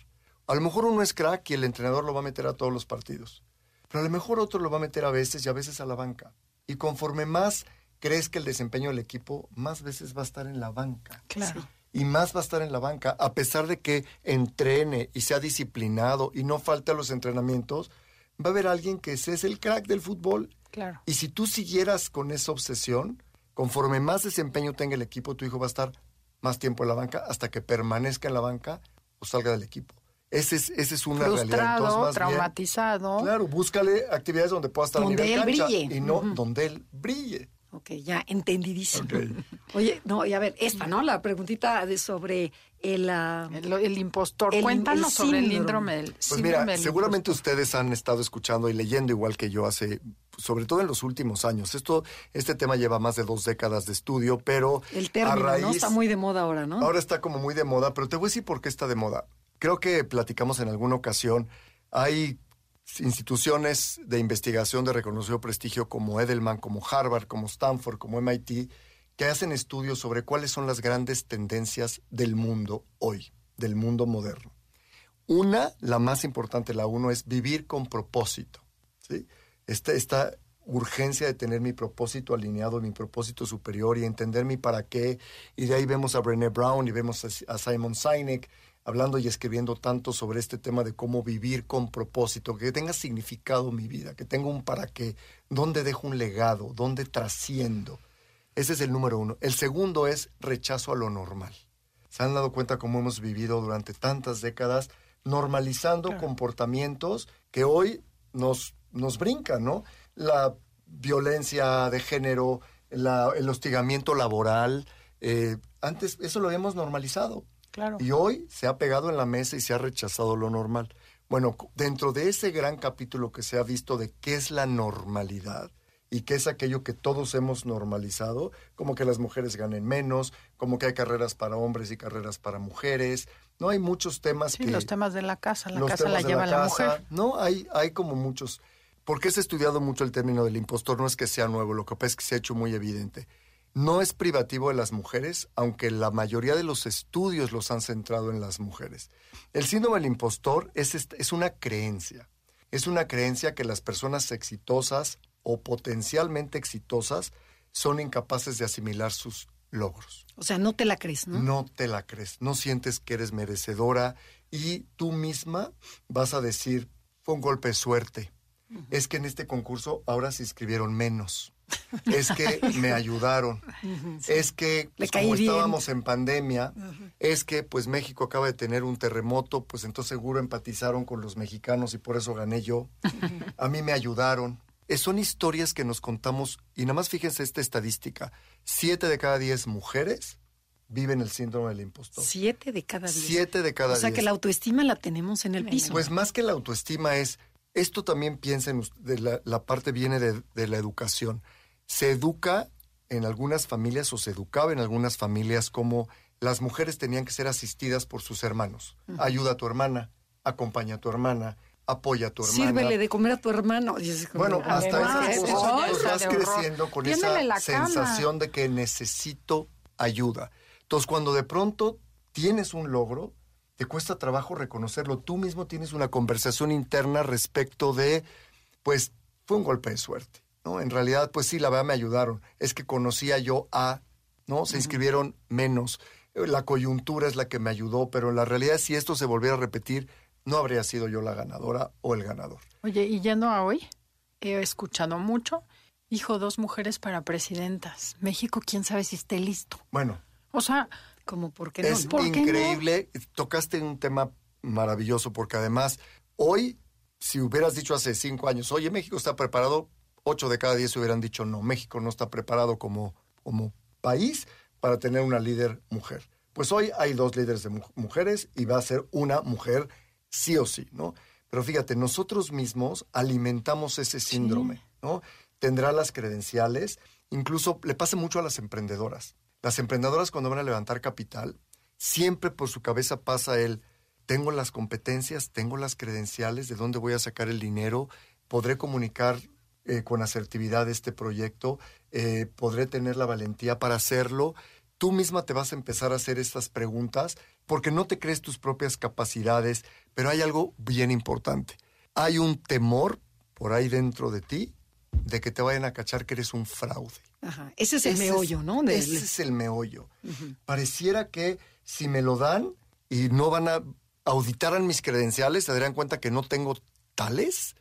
A lo mejor uno es crack y el entrenador lo va a meter a todos los partidos. Pero a lo mejor otro lo va a meter a veces y a veces a la banca. Y conforme más crees que el desempeño del equipo, más veces va a estar en la banca. Claro. Y más va a estar en la banca, a pesar de que entrene y sea disciplinado y no falte a los entrenamientos, va a haber alguien que ese es el crack del fútbol. Claro. Y si tú siguieras con esa obsesión, conforme más desempeño tenga el equipo, tu hijo va a estar más tiempo en la banca hasta que permanezca en la banca o salga del equipo. Ese es, ese es una realidad. Entonces, traumatizado. claro, búscale actividades donde pueda estar donde a nivel él brille. y no donde él brille. Ok, ya entendidísimo. (laughs) Oye, no, y a ver, esta, ¿no? La preguntita de sobre el, ah, el, impostor. Cuéntanos sobre el síndrome del Pues mira, seguramente ustedes han estado escuchando y leyendo igual que yo hace, sobre todo en los últimos años. Esto, este tema lleva más de dos décadas de estudio, pero el término, ¿no? Está muy de moda ahora, ¿no? Ahora está como muy de moda, pero te voy a decir por qué está de moda creo que platicamos en alguna ocasión, hay instituciones de investigación de reconocido prestigio como Edelman, como Harvard, como Stanford, como MIT, que hacen estudios sobre cuáles son las grandes tendencias del mundo hoy, del mundo moderno. Una, la más importante, la uno, es vivir con propósito. ¿sí? Esta, esta urgencia de tener mi propósito alineado, mi propósito superior y entender mi para qué. Y de ahí vemos a Brené Brown y vemos a, Simon Sinek hablando y escribiendo tanto sobre este tema de cómo vivir con propósito, que tenga significado mi vida, que tenga un para qué, dónde dejo un legado, dónde trasciendo. Ese es el número uno. El segundo es rechazo a lo normal. Se han dado cuenta cómo hemos vivido durante tantas décadas normalizando comportamientos que hoy nos, nos brincan, ¿no? La violencia de género, el hostigamiento laboral. Eh, antes eso lo habíamos normalizado. Claro. Y hoy se ha pegado en la mesa y se ha rechazado lo normal. Bueno, dentro de ese gran capítulo que se ha visto de qué es la normalidad, y qué es aquello que todos hemos normalizado, como que las mujeres ganen menos, como que hay carreras para hombres y carreras para mujeres. No hay muchos temas sí, que... los temas de la casa, la casa la lleva la, mujer. No, hay, hay como muchos... Porque se ha estudiado mucho el término del impostor, no es que sea nuevo, lo que pasa es que se ha hecho muy evidente. No es privativo de las mujeres, aunque la mayoría de los estudios los han centrado en las mujeres. El síndrome del impostor es, es una creencia. Es una creencia que las personas exitosas o potencialmente exitosas son incapaces de asimilar sus logros. O sea, no te la crees, ¿no? No te la crees, no sientes que eres merecedora y tú misma vas a decir, fue un golpe de suerte. Es que en este concurso ahora se inscribieron menos. (laughs) Es que me ayudaron. Es que pues, como estábamos en pandemia, es que pues México acaba de tener un terremoto, pues entonces seguro empatizaron con los mexicanos y por eso gané yo. A mí me ayudaron. Eh, son historias que nos contamos, y nada más fíjense esta estadística, siete de cada diez mujeres viven el síndrome del impostor. Siete de cada diez. Siete de cada diez. O sea que la autoestima la tenemos en el piso. Pues más que la autoestima es, esto también piensen, de la, la parte viene de, de la educación. Se educa en algunas familias o se educaba en algunas familias como las mujeres tenían que ser asistidas por sus hermanos. Ayuda a tu hermana, acompaña a tu hermana, apoya a tu hermana. Sírvele de comer a tu hermano. Bueno, hasta esas cosas vas creciendo con esa sensación de que necesito ayuda. Entonces, cuando de pronto tienes un logro, te cuesta trabajo reconocerlo. Tú mismo tienes una conversación interna respecto de, pues, fue un golpe de suerte, ¿no? En realidad, pues sí, la verdad me ayudaron. Es que conocía yo a, ¿no? Se inscribieron menos. La coyuntura es la que me ayudó, pero la realidad, si esto se volviera a repetir, no habría sido yo la ganadora o el ganador. Oye, y yendo a hoy, he escuchado mucho, dijo dos mujeres para presidentas. México, quién sabe si esté listo. Bueno. O sea, como porque no. Es increíble, tocaste un tema maravilloso porque además hoy, si hubieras dicho hace cinco años, oye, México está preparado, ocho de cada diez hubieran dicho no, México no está preparado como, como país para tener una líder mujer. Pues hoy hay dos líderes de mujeres y va a ser una mujer sí o sí, ¿no? Pero fíjate, nosotros mismos alimentamos ese síndrome, ¿no? Tendrá las credenciales, incluso le pasa mucho a las emprendedoras. Las emprendedoras cuando van a levantar capital, siempre por su cabeza pasa el, tengo las competencias, tengo las credenciales, de dónde voy a sacar el dinero, podré comunicar eh, con asertividad este proyecto, eh, podré tener la valentía para hacerlo. Tú misma te vas a empezar a hacer estas preguntas porque no te crees tus propias capacidades, pero hay algo bien importante. Hay un temor por ahí dentro de ti de que te vayan a cachar que eres un fraude. Ajá. Ese es el meollo, ¿no? Ese es el meollo. Pareciera que si me lo dan y no van a auditar mis credenciales, se darán cuenta que no tengo tales,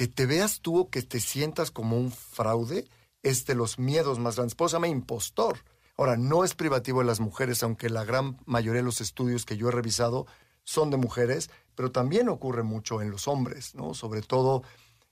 que te veas tú o que te sientas como un fraude, es de los miedos más grandes. Por eso se llama impostor. Ahora, no es privativo de las mujeres, aunque la gran mayoría de los estudios que yo he revisado son de mujeres, pero también ocurre mucho en los hombres, ¿no? Sobre todo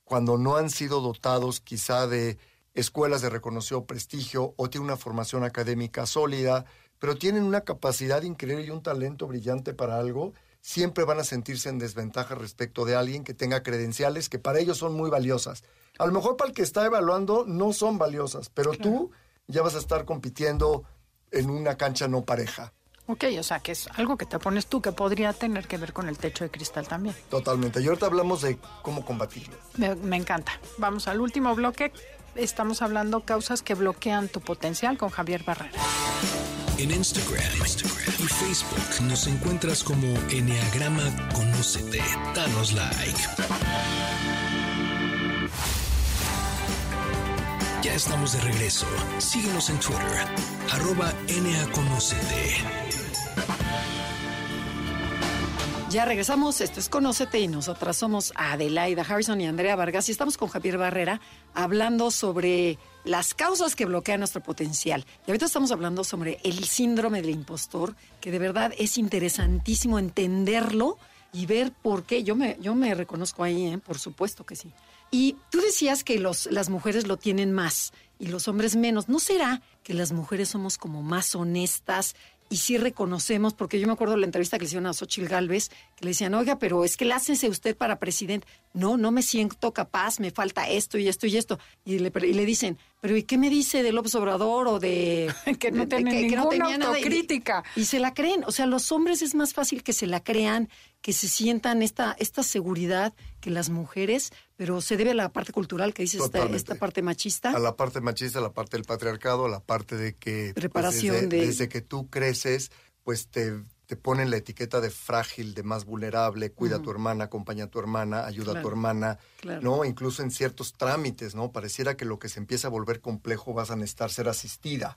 cuando no han sido dotados quizá de escuelas de reconocido prestigio o tienen una formación académica sólida, pero tienen una capacidad increíble y un talento brillante para algo, siempre van a sentirse en desventaja respecto de alguien que tenga credenciales que para ellos son muy valiosas. A lo mejor para el que está evaluando no son valiosas, pero tú ya vas a estar compitiendo en una cancha no pareja. Ok, o sea, que es algo que te pones tú que podría tener que ver con el techo de cristal también. Totalmente. Y ahorita hablamos de cómo combatirlo. Me, me encanta. Vamos al último bloque. Estamos hablando causas que bloquean tu potencial con Javier Barrera. En Instagram, y Facebook nos encuentras como Enneagrama Conócete. Danos like. Ya estamos de regreso. Síguenos en Twitter, arroba NAConocete. Ya regresamos, esto es Conócete y nosotras somos Adelaida Harrison y Andrea Vargas y estamos con Javier Barrera hablando sobre las causas que bloquean nuestro potencial. Y ahorita estamos hablando sobre el síndrome del impostor, que de verdad es interesantísimo entenderlo y ver por qué. Yo me, yo me reconozco ahí, ¿eh? por supuesto que sí. Y tú decías que los, las mujeres lo tienen más y los hombres menos. ¿No será que las mujeres somos como más honestas y sí reconocemos, porque yo me acuerdo de la entrevista que le hicieron a Xochitl Galvez, que le decían, oiga, pero es que lácese usted para presidente. No, no me siento capaz, me falta esto y esto y esto. Y le, y le dicen, pero ¿y qué me dice de López Obrador o de... (laughs) que no tiene ninguna autocrítica. Y, se la creen. O sea, los hombres es más fácil que se la crean, que se sientan esta, esta seguridad que las mujeres, pero se debe a la parte cultural que dice esta, esta, parte machista. A la parte machista, a la parte del patriarcado, a la parte de que... Pues, Preparación de... Desde que tú creces, pues te te ponen la etiqueta de frágil, de más vulnerable, cuida a tu hermana, acompaña a tu hermana, ayuda a tu hermana, ¿no? Incluso en ciertos trámites, ¿no? Pareciera que lo que se empieza a volver complejo vas a necesitar ser asistida,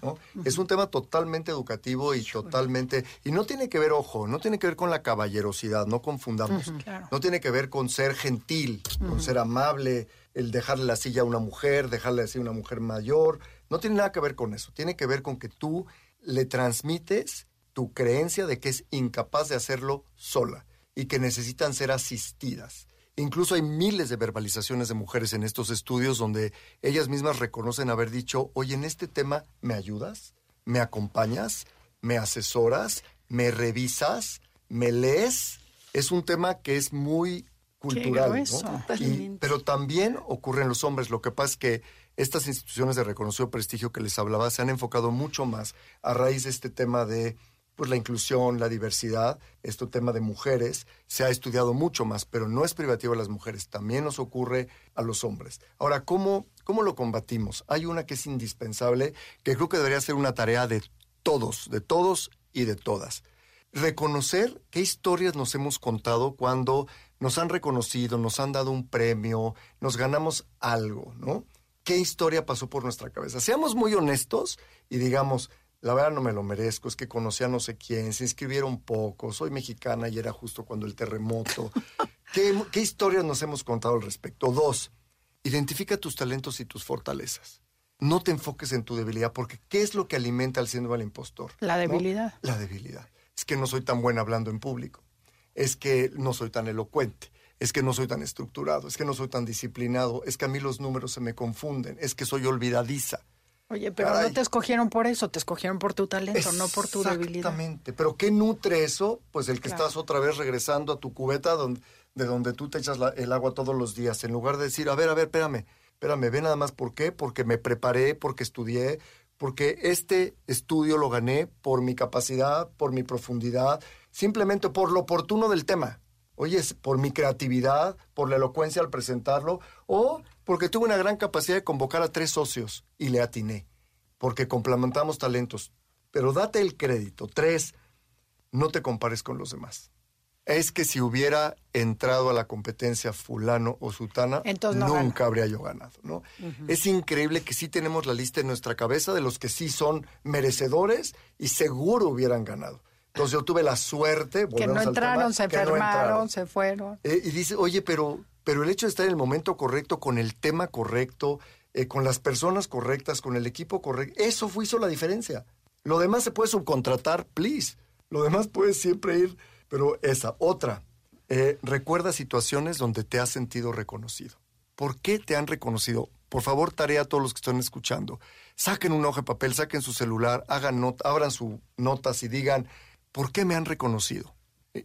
¿no? Es un tema totalmente educativo y totalmente... Y no tiene que ver, ojo, no tiene que ver con la caballerosidad, no confundamos. No tiene que ver con ser gentil, con ser amable, el dejarle la silla a una mujer, dejarle así a una mujer mayor. No tiene nada que ver con eso. Tiene que ver con que tú le transmites tu creencia de que es incapaz de hacerlo sola y que necesitan ser asistidas. Incluso hay miles de verbalizaciones de mujeres en estos estudios donde ellas mismas reconocen haber dicho, oye, en este tema, ¿me ayudas? ¿Me acompañas? ¿Me asesoras? ¿Me revisas? ¿Me lees? Es un tema que es muy cultural, pero también ocurre en los hombres. Lo que pasa es que estas instituciones de reconocido prestigio que les hablaba se han enfocado mucho más a raíz de este tema de pues la inclusión, la diversidad, este tema de mujeres, se ha estudiado mucho más, pero no es privativo a las mujeres, también nos ocurre a los hombres. Ahora, ¿cómo, cómo lo combatimos? Hay una que es indispensable, que creo que debería ser una tarea de todos, de todos y de todas. Reconocer qué historias nos hemos contado cuando nos han reconocido, nos han dado un premio, nos ganamos algo, ¿no? ¿Qué historia pasó por nuestra cabeza? Seamos muy honestos y digamos, la verdad no me lo merezco, es que conocí a no sé quién, se inscribieron poco, soy mexicana y era justo cuando el terremoto. (laughs) ¿Qué, ¿Qué, historias nos hemos contado al respecto? Dos, identifica tus talentos y tus fortalezas. No te enfoques en tu debilidad, porque ¿qué es lo que alimenta al síndrome del impostor? La debilidad. La debilidad. Es que no soy tan buena hablando en público, es que no soy tan elocuente, es que no soy tan estructurado, es que no soy tan disciplinado, es que a mí los números se me confunden, es que soy olvidadiza. Oye, pero no te escogieron por eso, te escogieron por tu talento, no por tu debilidad. Exactamente. Pero ¿qué nutre eso? Pues el que estás otra vez regresando a tu cubeta donde, de donde tú te echas el agua todos los días, en lugar de decir, a ver, a ver, espérame, espérame, ve nada más por qué, porque me preparé, porque estudié, porque este estudio lo gané por mi capacidad, por mi profundidad, simplemente por lo oportuno del tema. Oye, por mi creatividad, por la elocuencia al presentarlo, o porque tuve una gran capacidad de convocar a tres socios y le atiné, porque complementamos talentos. Pero date el crédito. Tres, no te compares con los demás. Es que si hubiera entrado a la competencia fulano o sutana, nunca habría yo ganado, ¿no? Es increíble que sí tenemos la lista en nuestra cabeza de los que sí son merecedores y seguro hubieran ganado. Entonces yo tuve la suerte, que no entraron, se enfermaron, se fueron. Eh, y dice, oye, pero, pero el hecho de estar en el momento correcto, con el tema correcto, eh, con las personas correctas, con el equipo correcto, eso fue, hizo la diferencia. Lo demás se puede subcontratar, please. Lo demás puede siempre ir, pero esa, otra. Eh, recuerda situaciones donde te has sentido reconocido. ¿Por qué te han reconocido? Por favor, tarea a todos los que están escuchando. Saquen un hoja de papel, saquen su celular, hagan not abran sus notas y digan, ¿por qué me han reconocido?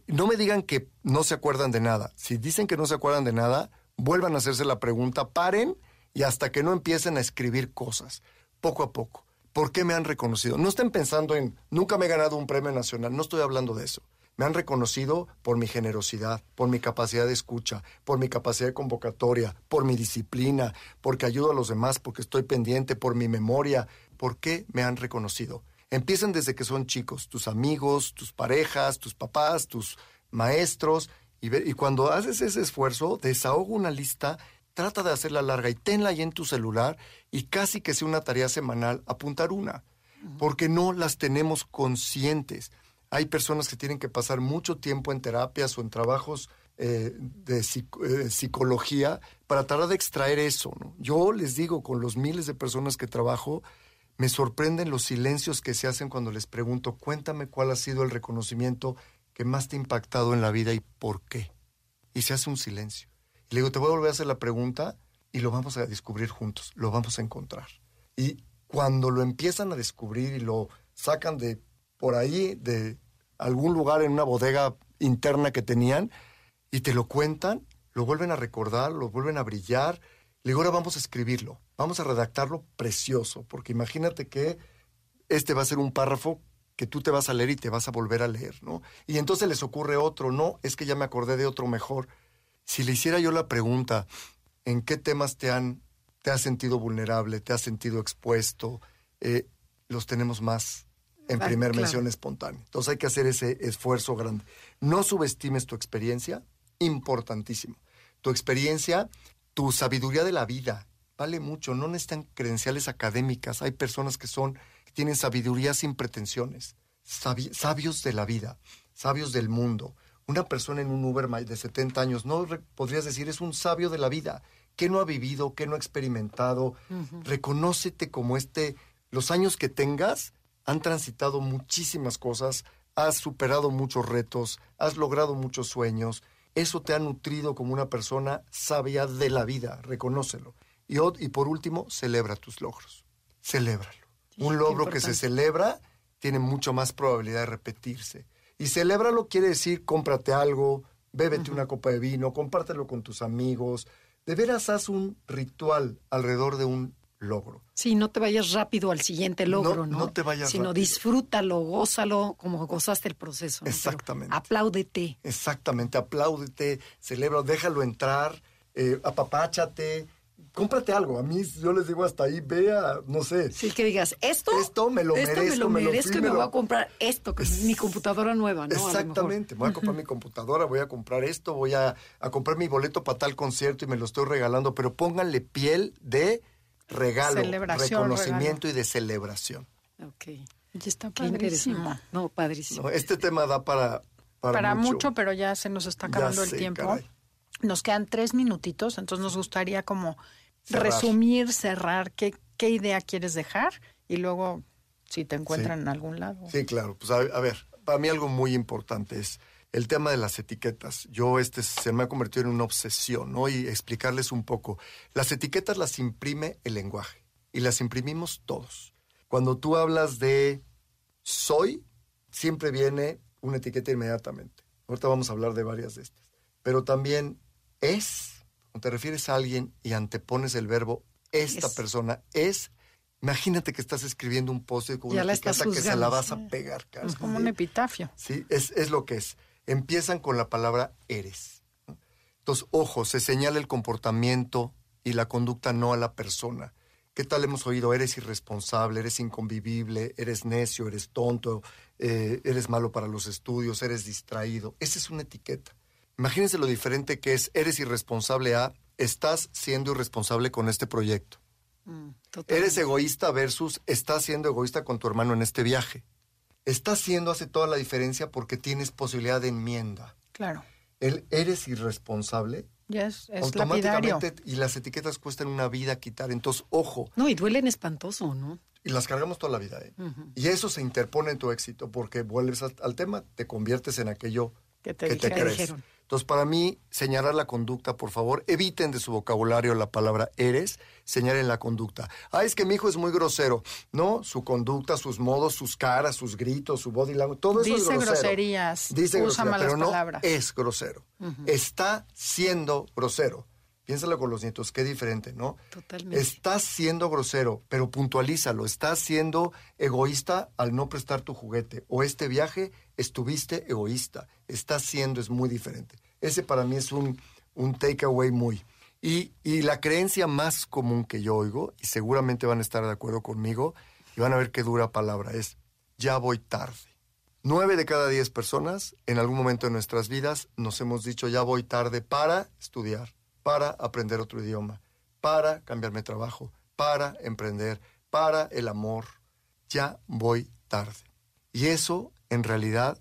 No me digan que no se acuerdan de nada. Si dicen que no se acuerdan de nada, vuelvan a hacerse la pregunta, paren y hasta que no empiecen a escribir cosas, poco a poco. ¿Por qué me han reconocido? No estén pensando en, nunca me he ganado un premio nacional, no estoy hablando de eso. Me han reconocido por mi generosidad, por mi capacidad de escucha, por mi capacidad de convocatoria, por mi disciplina, porque ayudo a los demás, porque estoy pendiente, por mi memoria. ¿Por qué me han reconocido? Empiezan desde que son chicos, tus amigos, tus parejas, tus papás, tus maestros. Y, y cuando haces ese esfuerzo, desahoga una lista, trata de hacerla larga y tenla ahí en tu celular y casi que sea una tarea semanal, apuntar una, porque no las tenemos conscientes. Hay personas que tienen que pasar mucho tiempo en terapias o en trabajos eh, de eh, psicología para tratar de extraer eso. Yo les digo, con los miles de personas que trabajo, me sorprenden los silencios que se hacen cuando les pregunto, cuéntame cuál ha sido el reconocimiento que más te ha impactado en la vida y por qué. Y se hace un silencio. Y le digo, te voy a volver a hacer la pregunta y lo vamos a descubrir juntos, lo vamos a encontrar. Y cuando lo empiezan a descubrir y lo sacan de por ahí, de algún lugar en una bodega interna que tenían, y te lo cuentan, lo vuelven a recordar, lo vuelven a brillar. Le digo, ahora vamos a escribirlo, vamos a redactarlo precioso, porque imagínate que este va a ser un párrafo que tú te vas a leer y te vas a volver a leer, ¿no? Y entonces les ocurre otro, no, es que ya me acordé de otro mejor. Si le hiciera yo la pregunta, ¿en qué temas te han, te has sentido vulnerable, te has sentido expuesto? Eh, los tenemos más en ah, primer mención espontánea. Entonces hay que hacer ese esfuerzo grande. No subestimes tu experiencia, importantísimo. Tu experiencia, tu sabiduría de la vida, vale mucho. No necesitan credenciales académicas. Hay personas que son, que tienen sabiduría sin pretensiones. sabios de la vida, sabios del mundo. Una persona en un Uber de 70 años, no podrías decir, es un sabio de la vida. que no ha vivido? que no ha experimentado? Reconócete como este, los años que tengas han transitado muchísimas cosas, has superado muchos retos, has logrado muchos sueños, eso te ha nutrido como una persona sabia de la vida, reconócelo. Y, y por último, celebra tus logros. Celébralo. Un logro que se celebra tiene mucho más probabilidad de repetirse. Y celébralo quiere decir cómprate algo, bébete una copa de vino, compártelo con tus amigos. De veras haz un ritual alrededor de un logro. Sí, no te vayas rápido al siguiente logro, ¿no? No, te vayas Sino disfrútalo, gózalo como gozaste el proceso. Exactamente. apláudete. Exactamente, apláudete, celebra, déjalo entrar, eh, apapáchate, cómprate algo. A mí, yo les digo hasta ahí, vea, no sé. Sí, que digas, esto, esto me lo merezco, me lo merezco y me voy a comprar esto, que es mi computadora nueva, ¿no? Exactamente, voy a comprar mi computadora, voy a comprar esto, voy a, a comprar mi boleto para tal concierto y me lo estoy regalando, pero pónganle piel de regalo, reconocimiento y de celebración. Ok. Ya está padrísimo. No, padrísimo. este tema da para... Para, mucho. pero ya se nos está acabando el tiempo. Nos quedan tres minutitos, entonces nos gustaría como resumir, cerrar, qué, qué idea quieres dejar y luego si te encuentran en algún lado. Sí, claro. Pues a ver, para mí algo muy importante es el tema de las etiquetas. Yo este se me ha convertido en una obsesión, ¿no? Y explicarles un poco. Las etiquetas las imprime el lenguaje y las imprimimos todos. Cuando tú hablas de soy, siempre viene una etiqueta inmediatamente. Ahorita vamos a hablar de varias de estas. Pero también es, cuando te refieres a alguien y antepones el verbo esta persona es, Imagínate que estás escribiendo un post con una etiqueta que se la vas a pegar. Es como un epitafio. Sí, es, es lo que es empiezan con la palabra eres. Entonces, ojo, se señala el comportamiento y la conducta no a la persona. ¿Qué tal hemos oído? Eres irresponsable, eres inconvivible, eres necio, eres tonto, eh, eres malo para los estudios, eres distraído. Esa es una etiqueta. Imagínense lo diferente que es eres irresponsable a estás siendo irresponsable con este proyecto. Mm, eres egoísta versus estás siendo egoísta con tu hermano en este viaje está haciendo hace toda la diferencia porque tienes posibilidad de enmienda. Claro. El eres irresponsable. Ya es, automáticamente y las etiquetas cuestan una vida quitar, entonces ojo. No, y duelen espantoso, ¿no? Y las cargamos toda la vida, ¿eh? Y eso se interpone en tu éxito porque vuelves al tema, te conviertes en aquello que te, crees. Entonces, para mí, señalar la conducta, por favor, eviten de su vocabulario la palabra eres, señalen la conducta. Ah, es que mi hijo es muy grosero. No, su conducta, sus modos, sus caras, sus gritos, su body language, todo eso es grosero. groserías, Dice usa malas pero no palabras. es grosero. Está siendo grosero. Piénsalo con los nietos, qué diferente, ¿no? Totalmente. Estás siendo grosero, pero puntualízalo. Estás siendo egoísta al no prestar tu juguete. O este viaje estuviste egoísta. Estás siendo es muy diferente. Ese para mí es un, un takeaway muy. Y, y la creencia más común que yo oigo, y seguramente van a estar de acuerdo conmigo, y van a ver qué dura palabra es, ya voy tarde. Nueve de cada diez personas en algún momento de nuestras vidas nos hemos dicho ya voy tarde para estudiar, para aprender otro idioma, para cambiarme de trabajo, para emprender, para el amor. Ya voy tarde. Y eso, en realidad,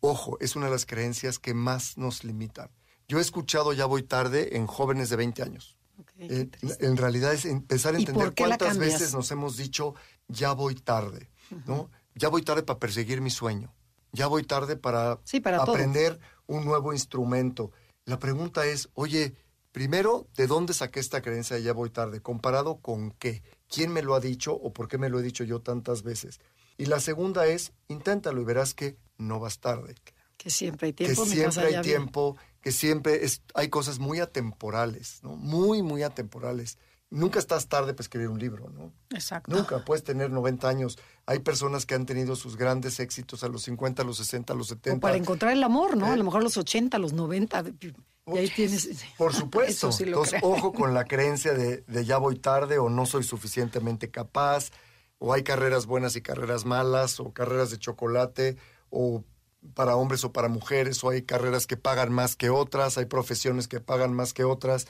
ojo, es una de las creencias que más nos limitan. Yo he escuchado ya voy tarde en jóvenes de 20 años. En realidad es empezar a entender cuántas veces nos hemos dicho ya voy tarde, ¿no? Ya voy tarde para perseguir mi sueño ya voy tarde para, aprender un nuevo instrumento. La pregunta es, oye, primero, ¿de dónde saqué esta creencia de ya voy tarde? ¿Comparado con qué? ¿Quién me lo ha dicho o por qué me lo he dicho yo tantas veces? Y la segunda es, inténtalo y verás que no vas tarde. Que siempre hay tiempo. Que siempre hay tiempo, que siempre es, hay cosas muy atemporales, ¿no? Muy, muy atemporales nunca estás tarde para escribir un libro, ¿no? Exacto. Nunca, puedes tener 90 años. Hay personas que han tenido sus grandes éxitos a los 50, a los 60, a los 70. O para encontrar el amor, ¿no? a lo mejor a los 80, a los 90. Y ahí (laughs) tienes... Por supuesto. Entonces, ojo con la (laughs) creencia de, de ya voy tarde o no soy suficientemente capaz, o hay carreras buenas y carreras malas, o carreras de chocolate, o para hombres o para mujeres, o hay carreras que pagan más que otras, hay profesiones que pagan más que otras.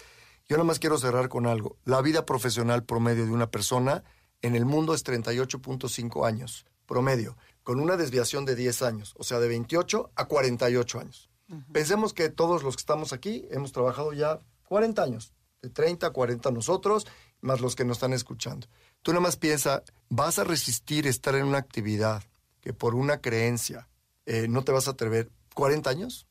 Yo nada más quiero cerrar con algo. La vida profesional promedio de una persona en el mundo es 38.5 años, promedio, con una desviación de 10 años, o sea, de 28 a 48 años. Pensemos que todos los que estamos aquí hemos trabajado ya 40 años, de 30 a 40 nosotros, más los que nos están escuchando. Tú nada más piensa, ¿vas a resistir estar en una actividad que por una creencia eh, no te vas a atrever 40 años?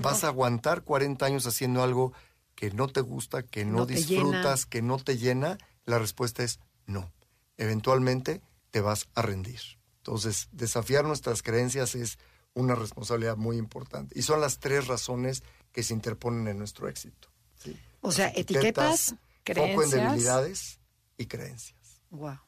¿Vas a aguantar 40 años haciendo algo que no te gusta, que no, disfrutas, que no te llena, la respuesta es no. Eventualmente te vas a rendir. Entonces, desafiar nuestras creencias es una responsabilidad muy importante. Y son las tres razones que se interponen en nuestro éxito. O sea, etiquetas, creencias. Foco en debilidades y creencias. Wow.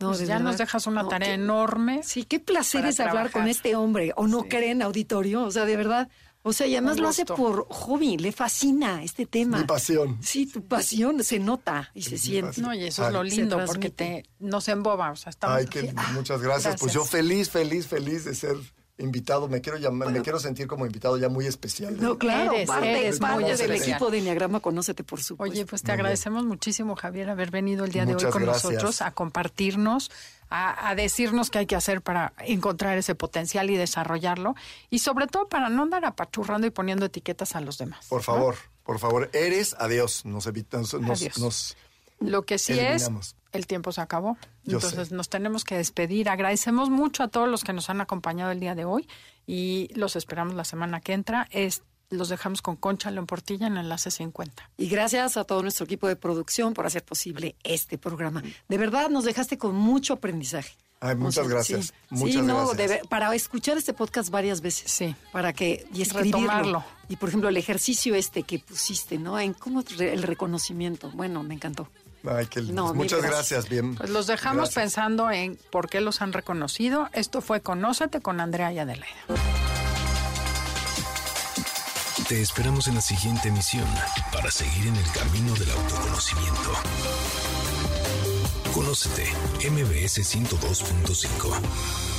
No, pues ya nos dejas una tarea enorme. Sí, qué placer es hablar con este hombre. ¿O no creen auditorio? O sea, de verdad, o sea, y además lo hace por hobby, le fascina este tema. Mi pasión. Sí, tu pasión se nota y se siente. No, y eso es lo lindo, porque te nos emboba, o sea, estamos... Ay, que, muchas gracias. Pues yo feliz, feliz, feliz de ser invitado, me quiero llamar, me quiero sentir como invitado ya muy especial. No, claro, eres, parte, del equipo de Enneagrama Conócete, por supuesto. Oye, pues te agradecemos muchísimo, Javier, haber venido el día de hoy con nosotros a compartirnos, a, decirnos qué hay que hacer para encontrar ese potencial y desarrollarlo, y sobre todo para no andar apachurrando y poniendo etiquetas a los demás. Por favor, por favor, eres adiós, nos evitas, nos, nos lo que sí es, el tiempo se acabó. Entonces nos tenemos que despedir. Agradecemos mucho a todos los que nos han acompañado el día de hoy y los esperamos la semana que entra. Es, los dejamos con Concha León Portilla en Enlace 50. Y gracias a todo nuestro equipo de producción por hacer posible este programa. De verdad, nos dejaste con mucho aprendizaje. Ay, muchas gracias. Muchas gracias. para escuchar este podcast varias veces. Sí. Para que, y escribirlo. Y por ejemplo, el ejercicio este que pusiste, ¿no? En cómo el reconocimiento. Bueno, me encantó. Ay, qué lindo. Muchas gracias. Bien. Pues los dejamos pensando en por qué los han reconocido. Esto fue Conócete con Andrea y Adelaida. Te esperamos en la siguiente emisión para seguir en el camino del autoconocimiento. Conócete, MBS 102.5.